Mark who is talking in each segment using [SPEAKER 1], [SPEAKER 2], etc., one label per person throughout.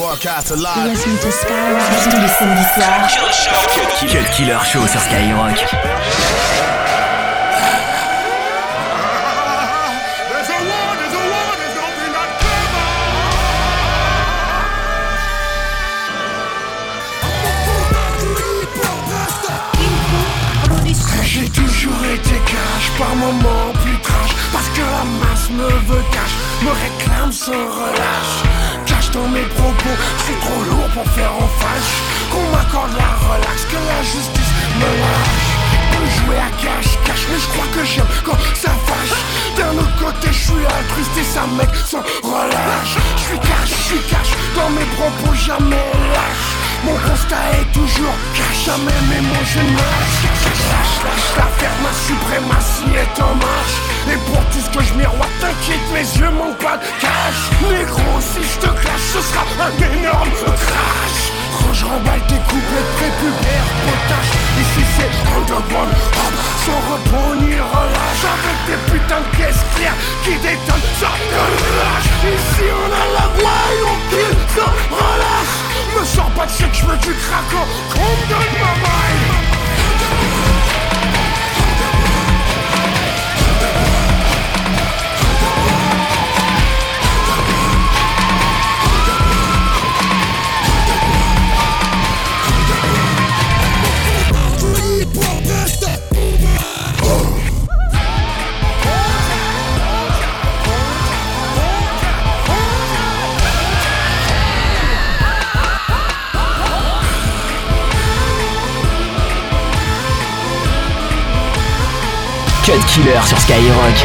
[SPEAKER 1] Broadcast live. Listen to Skyrock tous les samedis soirs.
[SPEAKER 2] Cut Killer Show sur Skyrock.
[SPEAKER 3] J'ai toujours été cash, par moments plus trash Parce que la masse me veut cash, me réclame sans relâche Cache dans mes propos, c'est trop lourd pour faire en fâche Qu'on m'accorde la relax, que la justice me lâche. Jouer à cash, cash, mais je crois que j'aime quand ça fâche. D'un autre côté, je suis altruiste et ça mec sans relâche. Je suis cash, je suis cash, dans mes propos jamais mon constat est toujours cash, jamais mes mots je marche Lâche, lâche l'affaire, ma suprématie est en marche. Et pour tout ce que je miroite, t'inquiète, mes yeux manquent pas de cash Négro, si je te clash, ce sera un énorme crash Range, remballe tes couplets prépubères, potache. Ici c'est underground, hop, sans repos ni relâche. Avec des putains de caisses claires qui détonnent, ça relâche Ici on a la voix et on kill sans relâche. Me sors pas de que je veux du craquant Qu'on me donne ma maille
[SPEAKER 2] Killer sur Skyrock.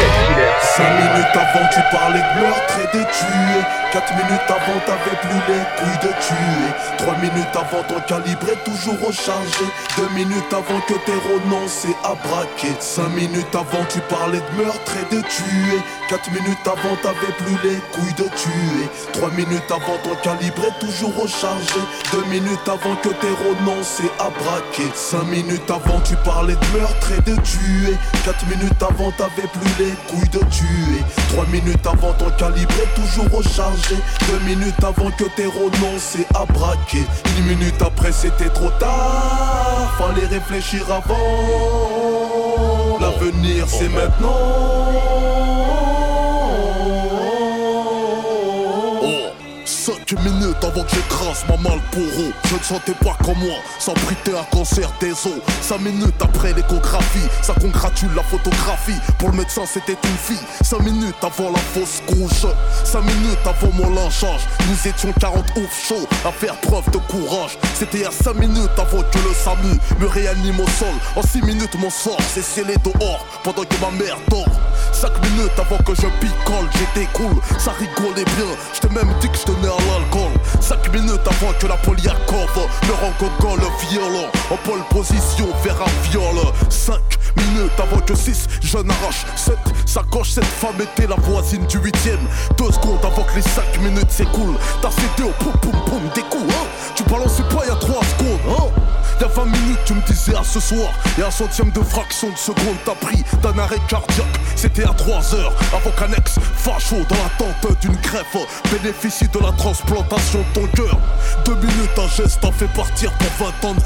[SPEAKER 3] 5 minutes avant tu parlais de meurtre et de tuer 4 minutes avant t'avais plus les couilles de tuer. 3 minutes avant ton calibre est toujours rechargé 2 minutes avant que t'aies renoncé à braquer 5 minutes avant tu parlais de meurtre et de tuer. 4 minutes avant t'avais plus les couilles de tuer. 3 minutes avant ton calibre est toujours rechargé 2 minutes avant que t'aies renoncé à braquer 5 minutes avant tu parlais de meurtre et de tuer. 4 minutes avant t'avais plus les couilles de tuer. 3 minutes avant ton calibre est toujours rechargé 2 minutes avant que t'aies renoncé à braquer Une minute après c'était trop tard. Fallait réfléchir avant. L'avenir c'est maintenant 5 minutes avant que j'écrase ma malporo Je ne sentais pas comme moi, sans briter un cancer des os. 5 minutes après l'échographie, ça congratule la photographie. Pour le médecin c'était une fille. 5 minutes avant la fausse couche. 5 minutes avant mon lynchage. Nous étions 40 ouf chauds à faire preuve de courage. C'était à 5 minutes avant que le SAMU me réanime au sol. En 6 minutes mon sort s'est scellé dehors Pendant que ma mère dort. 5 minutes avant que je picole, j'étais cool, ça rigolait bien. J't'ai même dit que je tenais à l'alcool. 5 minutes avant que la Poliakov me rencontre le violent En pole position vers un viol. 5 minutes avant que 6 je n'arrache 7 sacoche. Cette femme était la voisine du 8ème 2 secondes avant que les 5 minutes s'écoulent. T'as cédé au poum poum poum des coups hein. Tu balançais pas il y a 3 secondes hein Y'a 20 minutes tu me disais à ce soir Et un centième de fraction de seconde t'as pris d'un arrêt cardiaque. C'était à 3 heures avant qu'un ex facho dans l'attente d'une greffe Bénéficie de la transplantation de ton cœur. Deux minutes un geste t'en fait partir pour 20 ans de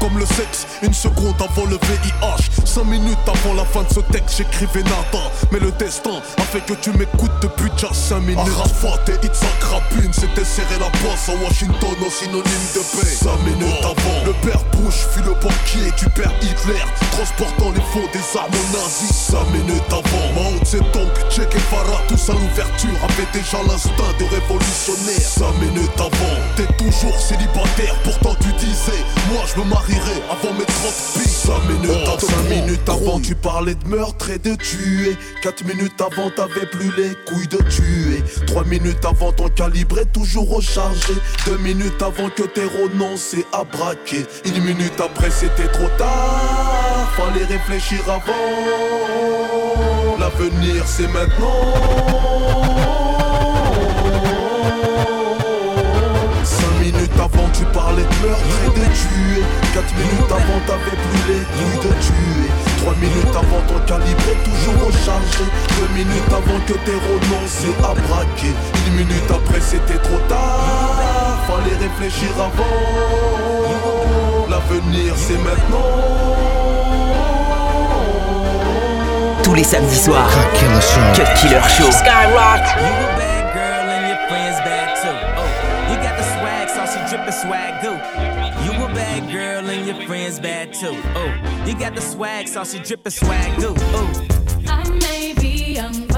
[SPEAKER 3] Comme le sexe, une seconde avant le VIH 5 minutes avant la fin de ce texte j'écrivais Nathan. Mais le destin a fait que tu m'écoutes depuis déjà 5 minutes. Arafat et Itzhak Rabin C'était serré la bosse à Washington au synonyme de paix. 5 minutes avant Le père Bush fut le banquier du père Hitler. Transportant les fonds des armes nazis. 5 minutes avant Mao Zedong, Che Guevara. Tous à l'ouverture avaient déjà l'instinct de révolutionnaire. 5 minutes avant T'es toujours célibataire Pourtant tu disais Moi je me marierai avant mes 30 piges. 5 minutes avant 5 minutes avant tu parlais de meurtre et de tuer. 4 minutes avant t'avais plus les couilles de tuer. 3 minutes avant ton calibre est toujours rechargé 2 minutes avant que t'aies renoncé à braquer Une minute après c'était trop tard. Fallait réfléchir avant. L'avenir c'est maintenant. 5 minutes avant tu parlais de meurtre et de tuer. 4 minutes avant t'avais plus les couilles de tuer 3 minutes avant ton calibre est toujours rechargé 2 minutes avant que t'aies renoncé à braquer Une minute après c'était trop tard réfléchir avant. L'avenir c'est maintenant.
[SPEAKER 2] Tous les samedis soirs, Cut Killer Show.
[SPEAKER 4] Skyrock. You a bad girl and your friends bad too. Oh, you got the swag, saucy drippin' swag goo. Bad girl and your friends bad too. Oh, you got the swag, saucy drippin' swag goo. Oh.
[SPEAKER 5] I may be young,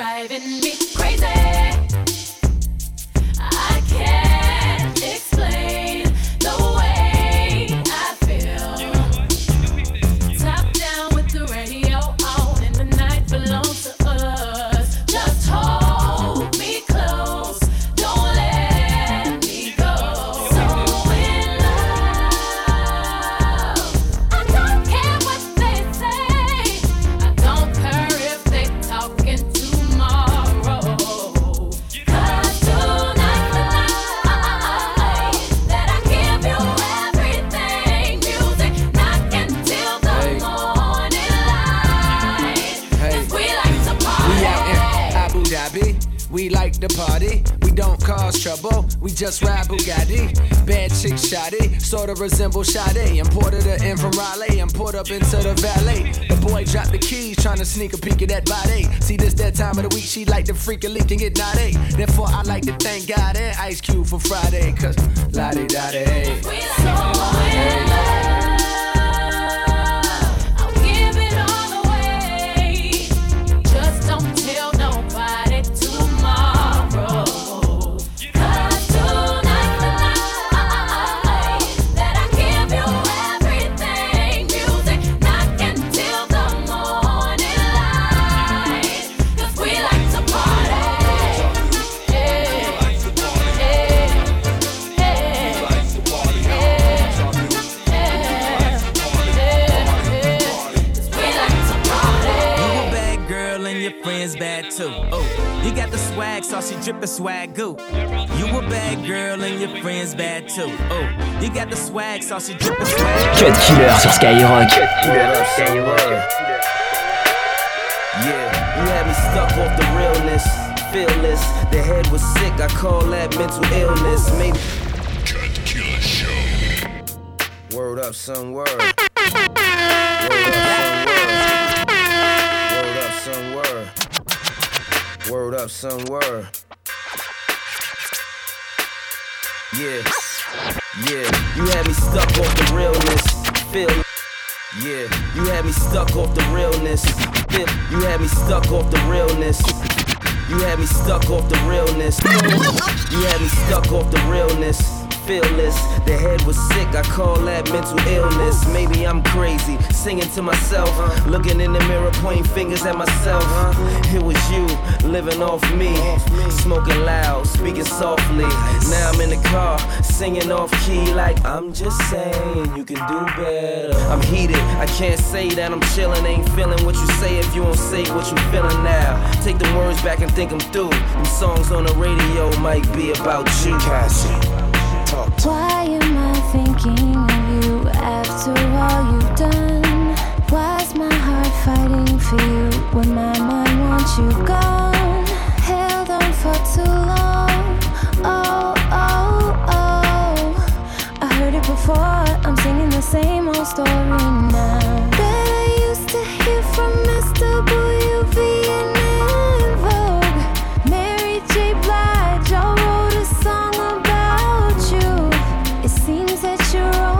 [SPEAKER 5] driving me crazy.
[SPEAKER 6] Just ride Bugatti. Bad chick shoddy, sorta resemble Sade. Imported her in from Raleigh and put up into the valet. The boy dropped the keys, trying to sneak a peek at that body. See this that time of the week, she like to freak a leak and get naughty. Therefore, I like to thank God and Ice Cube for Friday, cause la di da di.
[SPEAKER 4] drippin' swag goo. You a bad girl and your friends bad too. Oh, you got the swag, saucy drippin' swag.
[SPEAKER 2] Cut killer sur Skyrock. Cut killer
[SPEAKER 7] sur Skyrock. Yeah, you had me stuck off the realness, fearless. The head was sick, I call that mental illness. Maybe. Cut killer show. Word up, son, word. Word up, word. Up, word. Yeah, yeah, you had me stuck off the realness. Feel, yeah, you had me stuck off the realness. Feel, you had me stuck off the realness. You had me stuck off the realness. You had me stuck off the realness fearless. The head was sick, I call that mental illness. Maybe I'm crazy, singing to myself, looking in the mirror, pointing fingers at myself. It was you, living off me, smoking loud, speaking softly. Now I'm in the car, singing off key, like I'm just saying you can do better. I'm heated, I can't say that I'm chilling, ain't feeling what you say if you don't say what you feeling now. Take the words back and think I'm through. Them songs on the radio might be about you. Cassie.
[SPEAKER 8] Why am I thinking of you after all you've done? Why's my heart fighting for you when my mind wants you gone? Held on for too long. Oh, oh, oh. I heard it before, I'm singing the same old story now. That I used to hear
[SPEAKER 1] natural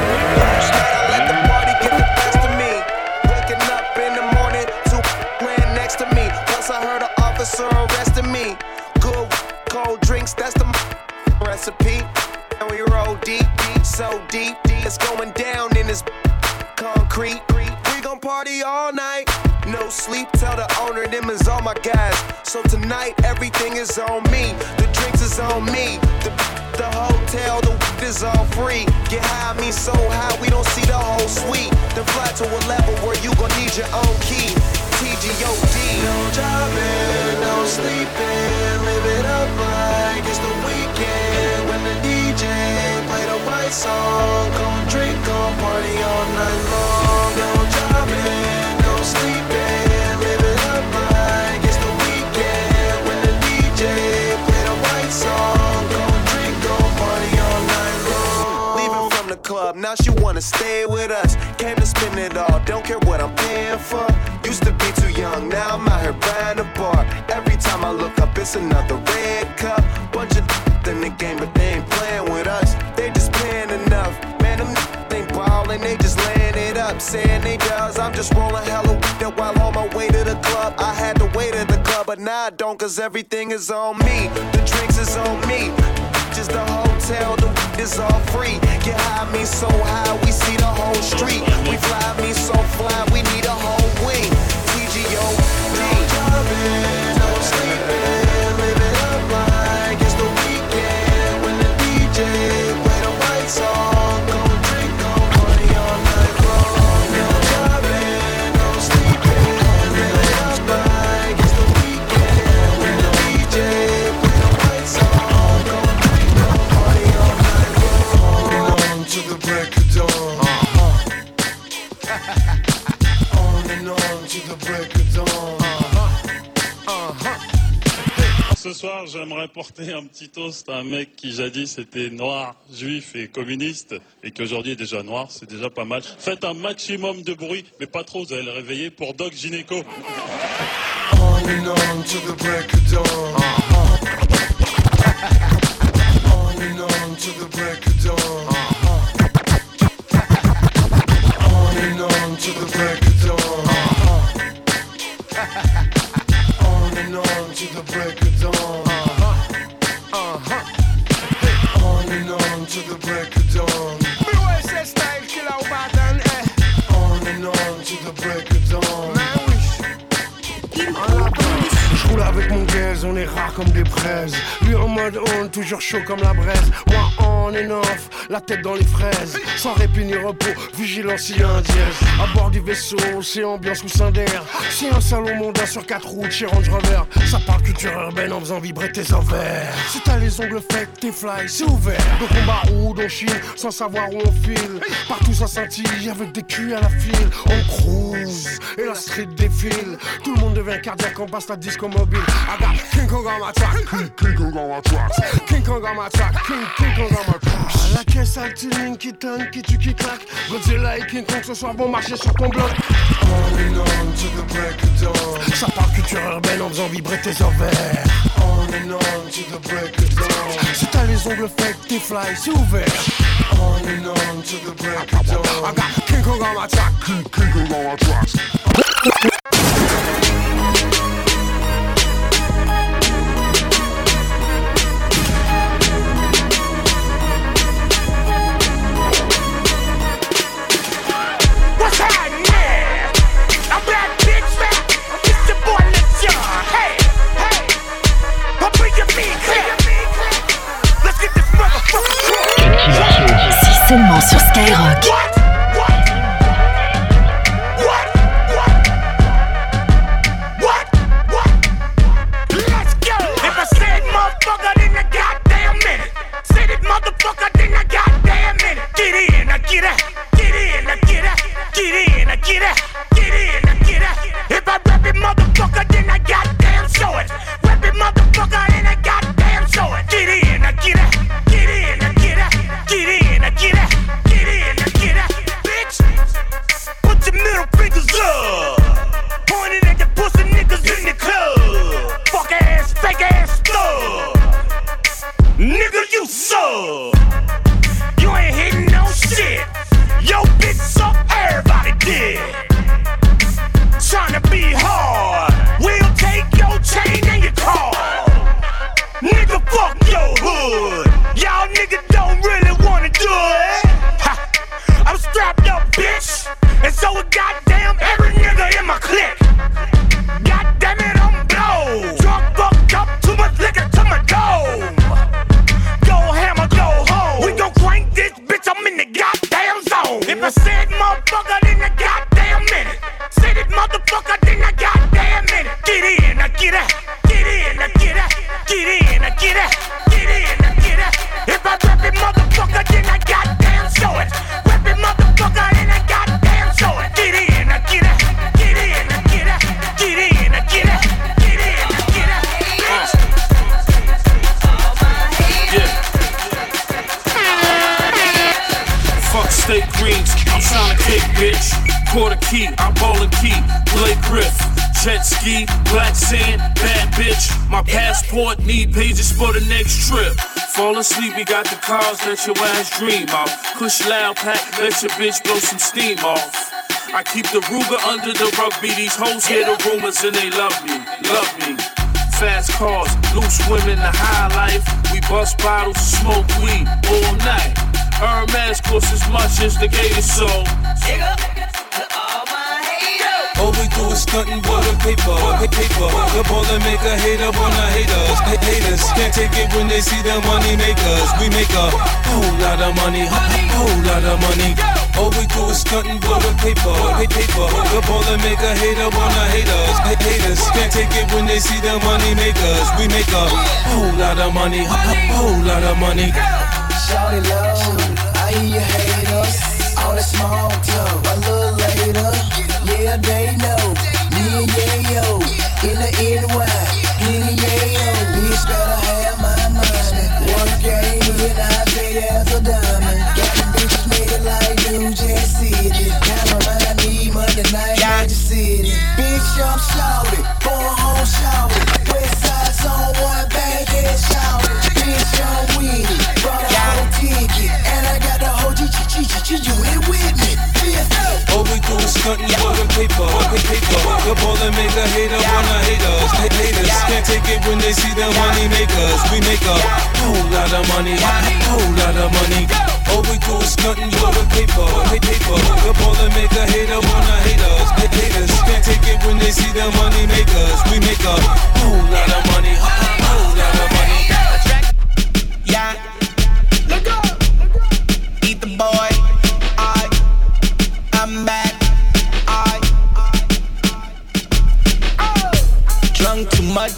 [SPEAKER 9] So tonight everything is on me. The drinks is on me. The, the hotel, the is all free. Get high, me so high we don't see the whole suite. Then fly to a level where you gon' need your own key. TGOD. No driving, no sleeping, live it up like it's the weekend. When the DJ play the right song, club, now she wanna stay with us. Came to spend it all, don't care what I'm paying for. Used to be too young, now I'm out here buying a bar. Every time I look up, it's another red cup. Bunch of in the game, but they ain't playing with us. They just paying enough. Them they just laying it up. Saying they does, I'm just rolling hella weed while on my way to the club. I had to wait at the club, but now I don't, cause everything is on me. The drinks is on me. Just the hotel, the is all free. Get high, me so high, we see the whole street. We fly, me so fly, we need a whole wing. TGO,
[SPEAKER 10] soir, j'aimerais porter un petit toast à un mec qui jadis était noir, juif et communiste, et qui aujourd'hui est déjà noir, c'est déjà pas mal. Faites un maximum de bruit, mais pas trop, vous allez le réveiller pour Doc Gynéco. Chaud comme la braise. Moi on and off, la tête dans les fraises. Sans répit ni repos, vigilance a un dièse. À bord du vaisseau, c'est ambiance ou d'air. C'est un salon mondain sur quatre roues chez Range Rover. Ça parle culture urbaine en faisant vibrer tes. Si t'as les ongles faits, tes fly, c'est ouvert. Donc on baroude, on chine, sans savoir où on file. Partout ça scintille, avec des culs à la file. On cruise, et la street défile. Tout le monde devient cardiaque, on passe la disco mobile. I got King Kong on my track, King, Kong on my track, King Kong on my track, King, King Kong on my track. La caisse altine qui tonne, qui tue, qui claque. Godzilla et King Kong ce soir vont marcher sur ton bloc. On to the break of dawn. Ça parle culture urbaine en faisant vibrer tes ovaires. And on to the break of dawn. Si t'as les ongles faits, tes fly, c'est ouvert. On and on to the break of dawn. I got King Kong on my track, King Kong on my track.
[SPEAKER 11] Jet ski, black sand, bad bitch. My passport need pages for the next trip. Fall asleep, we got the cars that your ass dream of. Push loud pack, let your bitch blow some steam off. I keep the Ruger under the rug, rugby. These hoes hear the rumors and they love me, love me. Fast cars, loose women, the high life. We bust bottles, smoke weed all night. Hermes costs as much as the gator soul.
[SPEAKER 12] All we do is stuntin' with the paper, pa- paper. The ball and make a hater wanna hate us. Ha- Haters can't take it when they see the money makers. We make a whole lot of money, whole lot of money. All we do is stuntin' with the paper, pa- paper. The ball and make a hater wanna hate us. Ha- Haters can't take it when they see the money makers. We make a whole lot of money, whole lot of money.
[SPEAKER 13] Shawty low, I hear you haters. All that small talk, little later. Yeah, they know. Me and Yayo in the NY, in the Yayo. Bitch better have my money. One game in, I pay as a diamond. Got the bitches nigga like New Jack City. Kinda remind me Monday night, Magic City. Bitch, I'm shouted,
[SPEAKER 12] Do is stuntin' the paper, pa- paper. The ball and make a hater wanna hate us. Ha- Haters can't take it when they see the money makers. We make a whole lot of money, whole lot of money. All we do is stuntin' with the paper, pa- paper. The ball and make a hater wanna hate us. Ha- Haters can't take it when they see the money makers. We make a whole lot of money, whole lot of money.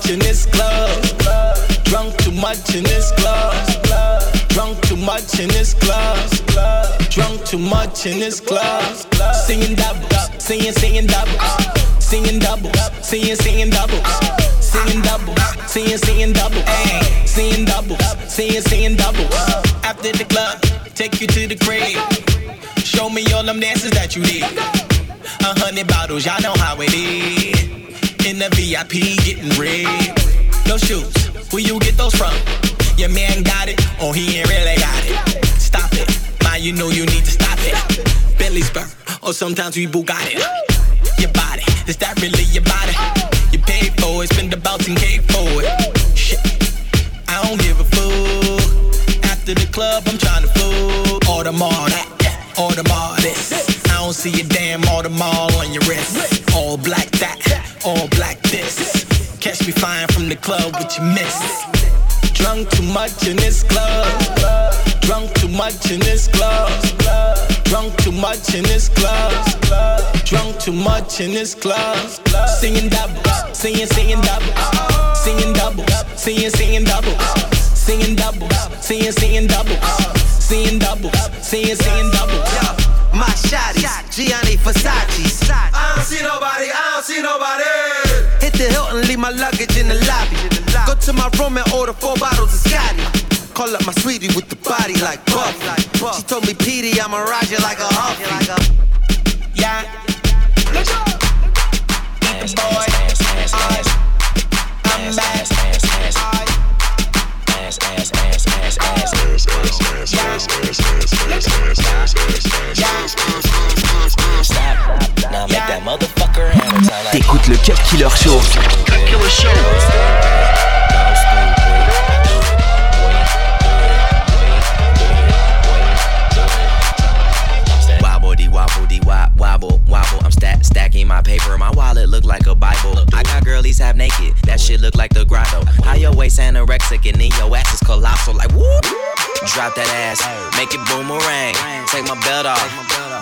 [SPEAKER 14] Much in this club. Drunk too much in this club. Drunk too much in this club. Drunk too much in this club. Singing doubles, singing, singing doubles. Singing doubles, singing, singing doubles. Singing doubles, singing, singing doubles. Singing doubles, singing, singing doubles. After the club, take you to the crib. Show me all them dances that you did. A hundred bottles, y'all know how it is. In the VIP, getting red. No shoes, where you get those from? Your man got it, or he ain't really got it. Stop it, man, you know you need to stop it. Bentley's burn, or oh, sometimes we Bugatti. Your body, is that really your body? You paid for it, spend and cake for it. Shit, I don't give a fuck. After the club, I'm trying to fool. All them all that, all them all this. I don't see a damn all them all on your wrist. All black that, all black this. Catch me flying from the club with your miss. Drunk too much in this club. Drunk too much in this club. Drunk too much in this club. Drunk too much in this club. Singing doubles, singing, singing doubles. Singing doubles, singing, singing doubles. Singing doubles, singing, singing doubles. Singing doubles, singing, singing doubles.
[SPEAKER 2] My shotties, Gianni Versace's. luggage in the lobby. Go to my room and order four bottles of Scotty. Call up my sweetie with the body like Buff. She told me, Petey, I'm a Roger like a hawk."
[SPEAKER 14] Yeah. Let's go. Boy, I, I'm back.
[SPEAKER 15] Yeah. Show. Cut Killer Show.
[SPEAKER 16] Wobble. I'm stack stacking my paper. My wallet look like a Bible. I got girlies half naked. That shit look like the grotto. How your waist anorexic and then your ass is colossal. Like whoop. Drop that ass, make it boomerang. Take my belt off.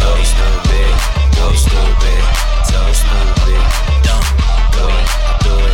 [SPEAKER 16] Go stupid, go stupid, so stupid. Dumb, go, do it.